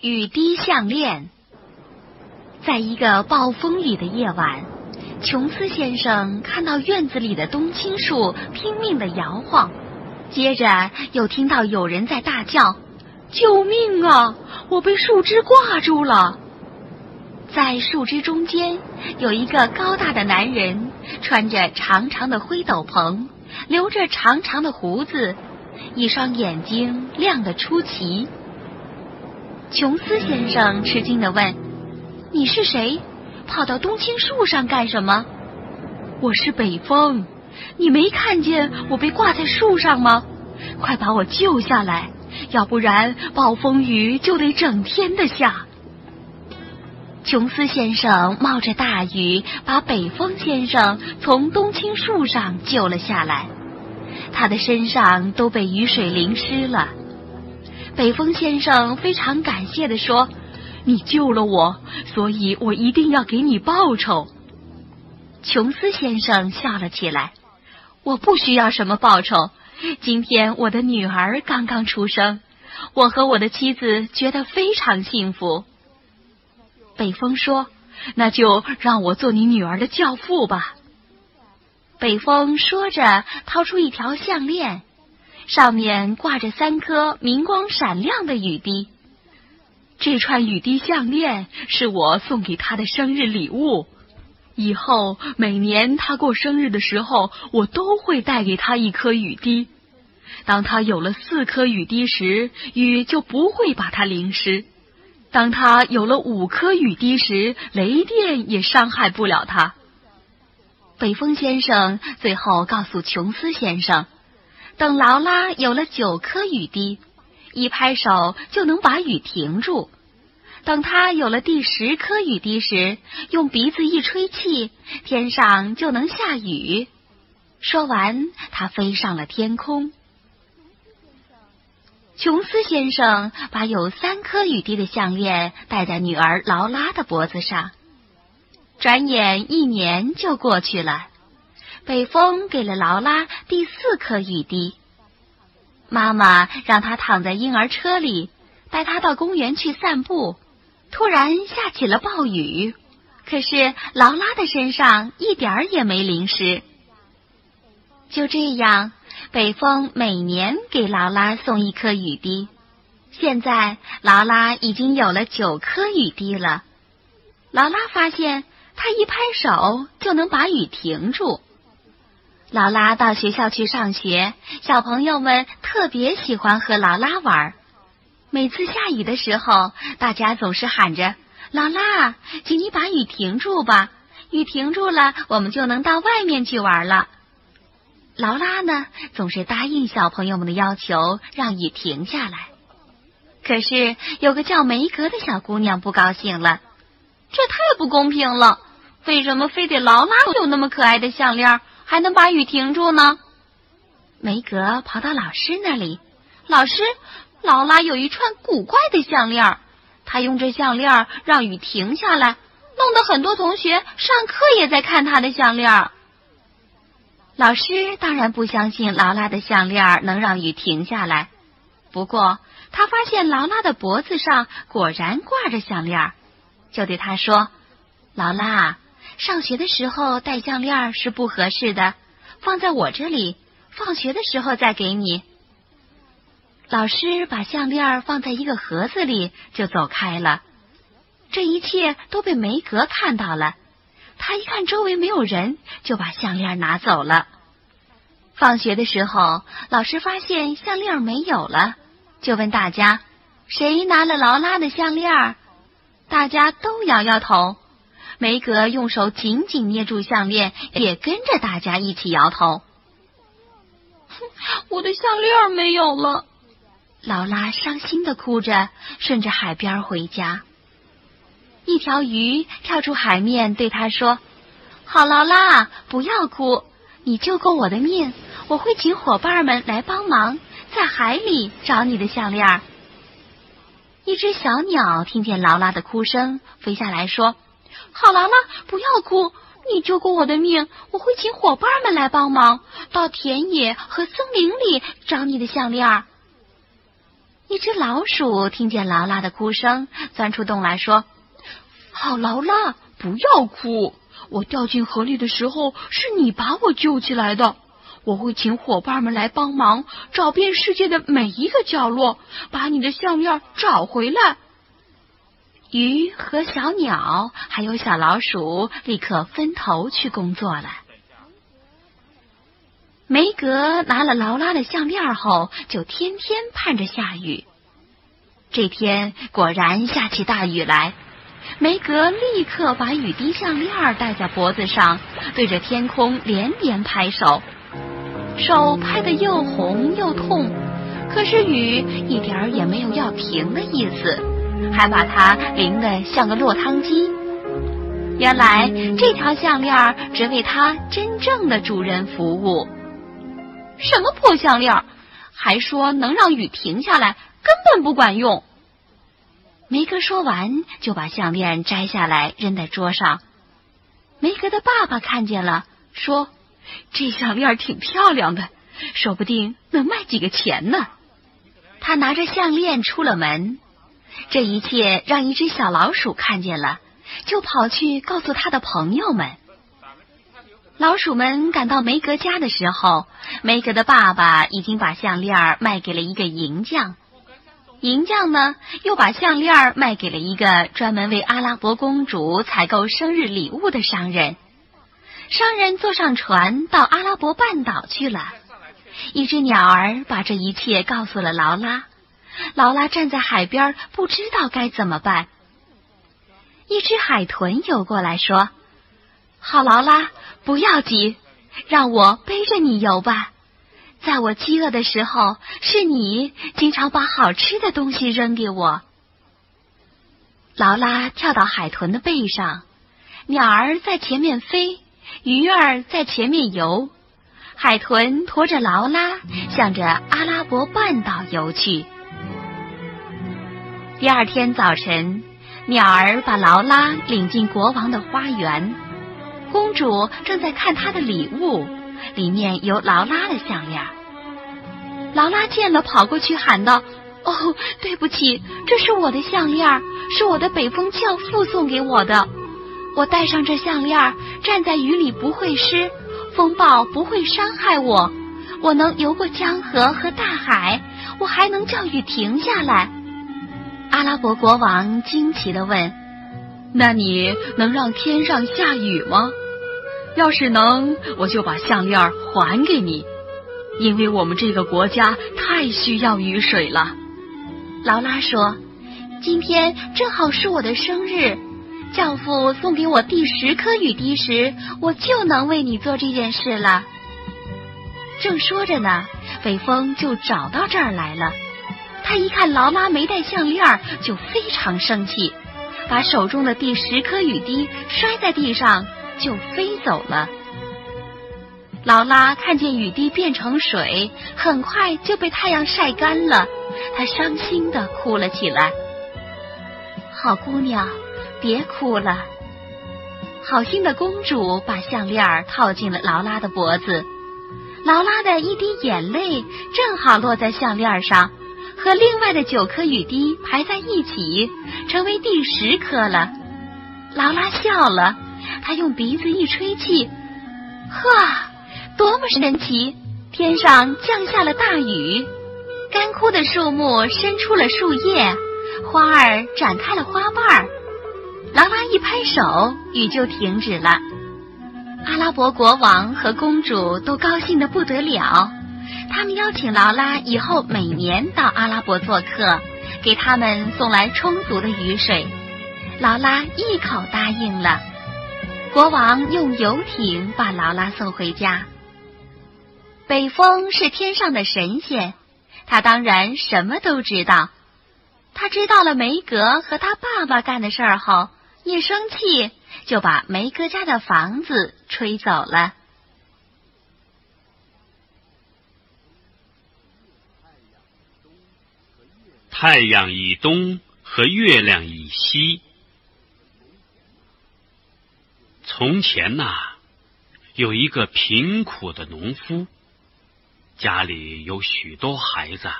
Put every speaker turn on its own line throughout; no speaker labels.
雨滴项链。在一个暴风雨的夜晚，琼斯先生看到院子里的冬青树拼命的摇晃，接着又听到有人在大叫：“救命啊！我被树枝挂住了！”在树枝中间有一个高大的男人，穿着长长的灰斗篷，留着长长的胡子，一双眼睛亮得出奇。琼斯先生吃惊地问：“你是谁？跑到冬青树上干什么？”“我是北风，你没看见我被挂在树上吗？快把我救下来，要不然暴风雨就得整天的下。”琼斯先生冒着大雨，把北风先生从冬青树上救了下来，他的身上都被雨水淋湿了。北风先生非常感谢地说：“你救了我，所以我一定要给你报酬。”琼斯先生笑了起来：“我不需要什么报酬。今天我的女儿刚刚出生，我和我的妻子觉得非常幸福。”北风说：“那就让我做你女儿的教父吧。”北风说着，掏出一条项链。上面挂着三颗明光闪亮的雨滴，这串雨滴项链是我送给他的生日礼物。以后每年他过生日的时候，我都会带给他一颗雨滴。当他有了四颗雨滴时，雨就不会把他淋湿；当他有了五颗雨滴时，雷电也伤害不了他。北风先生最后告诉琼斯先生。等劳拉有了九颗雨滴，一拍手就能把雨停住。等他有了第十颗雨滴时，用鼻子一吹气，天上就能下雨。说完，他飞上了天空。琼斯先生把有三颗雨滴的项链戴在女儿劳拉的脖子上。转眼一年就过去了。北风给了劳拉第四颗雨滴，妈妈让她躺在婴儿车里，带她到公园去散步。突然下起了暴雨，可是劳拉的身上一点儿也没淋湿。就这样，北风每年给劳拉送一颗雨滴。现在劳拉已经有了九颗雨滴了。劳拉发现，她一拍手就能把雨停住。劳拉到学校去上学，小朋友们特别喜欢和劳拉玩。每次下雨的时候，大家总是喊着：“劳拉，请你把雨停住吧！雨停住了，我们就能到外面去玩了。”劳拉呢，总是答应小朋友们的要求，让雨停下来。可是有个叫梅格的小姑娘不高兴了：“这太不公平了！为什么非得劳拉有那么可爱的项链？”还能把雨停住呢？梅格跑到老师那里，老师，劳拉有一串古怪的项链，她用这项链让雨停下来，弄得很多同学上课也在看她的项链。老师当然不相信劳拉的项链能让雨停下来，不过他发现劳拉的脖子上果然挂着项链，就对他说：“劳拉。”上学的时候戴项链是不合适的，放在我这里，放学的时候再给你。老师把项链放在一个盒子里，就走开了。这一切都被梅格看到了，他一看周围没有人，就把项链拿走了。放学的时候，老师发现项链没有了，就问大家：“谁拿了劳拉的项链？”大家都摇摇头。梅格用手紧紧捏住项链，也跟着大家一起摇头。我的项链没有了，劳拉伤心的哭着，顺着海边回家。一条鱼跳出海面，对他说：“好，劳拉，不要哭，你救过我的命，我会请伙伴们来帮忙，在海里找你的项链。”一只小鸟听见劳拉的哭声，飞下来说。好，劳拉，不要哭！你救过我的命，我会请伙伴们来帮忙，到田野和森林里找你的项链。一只老鼠听见劳拉的哭声，钻出洞来说：“
好，劳拉，不要哭。我掉进河里的时候，是你把我救起来的。我会请伙伴们来帮忙，找遍世界的每一个角落，把你的项链找回来。”
鱼和小鸟还有小老鼠立刻分头去工作了。梅格拿了劳拉的项链后，就天天盼着下雨。这天果然下起大雨来，梅格立刻把雨滴项链戴在脖子上，对着天空连连拍手，手拍得又红又痛，可是雨一点儿也没有要停的意思，还把它淋得像个落汤鸡。原来这条项链只为他真正的主人服务。什么破项链，还说能让雨停下来，根本不管用。梅格说完，就把项链摘下来扔在桌上。梅格的爸爸看见了，说：“这项链挺漂亮的，说不定能卖几个钱呢。”他拿着项链出了门。这一切让一只小老鼠看见了，就跑去告诉他的朋友们。老鼠们赶到梅格家的时候，梅格的爸爸已经把项链卖给了一个银匠，银匠呢又把项链卖给了一个专门为阿拉伯公主采购生日礼物的商人。商人坐上船到阿拉伯半岛去了。一只鸟儿把这一切告诉了劳拉，劳拉站在海边不知道该怎么办。一只海豚游过来说。好，劳拉，不要急，让我背着你游吧。在我饥饿的时候，是你经常把好吃的东西扔给我。劳拉跳到海豚的背上，鸟儿在前面飞，鱼儿在前面游，海豚驮着劳拉，向着阿拉伯半岛游去。第二天早晨，鸟儿把劳拉领进国王的花园。公主正在看她的礼物，里面有劳拉的项链。劳拉见了，跑过去喊道：“哦，对不起，这是我的项链，是我的北风教父送给我的。我戴上这项链，站在雨里不会湿，风暴不会伤害我。我能游过江河和大海，我还能叫雨停下来。”阿拉伯国王惊奇地问。
那你能让天上下雨吗？要是能，我就把项链还给你，因为我们这个国家太需要雨水了。
劳拉说：“今天正好是我的生日，教父送给我第十颗雨滴时，我就能为你做这件事了。”正说着呢，北风就找到这儿来了。他一看劳拉没戴项链，就非常生气。把手中的第十颗雨滴摔在地上，就飞走了。劳拉看见雨滴变成水，很快就被太阳晒干了，她伤心的哭了起来。好姑娘，别哭了。好心的公主把项链套进了劳拉的脖子，劳拉的一滴眼泪正好落在项链上。和另外的九颗雨滴排在一起，成为第十颗了。劳拉笑了，她用鼻子一吹气，呵，多么神奇！天上降下了大雨，干枯的树木伸出了树叶，花儿展开了花瓣儿。劳拉一拍手，雨就停止了。阿拉伯国王和公主都高兴的不得了。他们邀请劳拉以后每年到阿拉伯做客，给他们送来充足的雨水。劳拉一口答应了。国王用游艇把劳拉送回家。北风是天上的神仙，他当然什么都知道。他知道了梅格和他爸爸干的事儿后，一生气就把梅格家的房子吹走了。
太阳以东和月亮以西。从前呐，有一个贫苦的农夫，家里有许多孩子，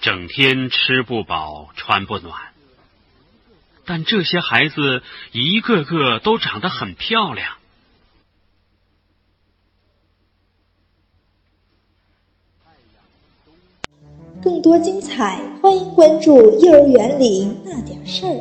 整天吃不饱穿不暖。但这些孩子一个个都长得很漂亮。
更多精彩，欢迎关注《幼儿园里那点事儿》。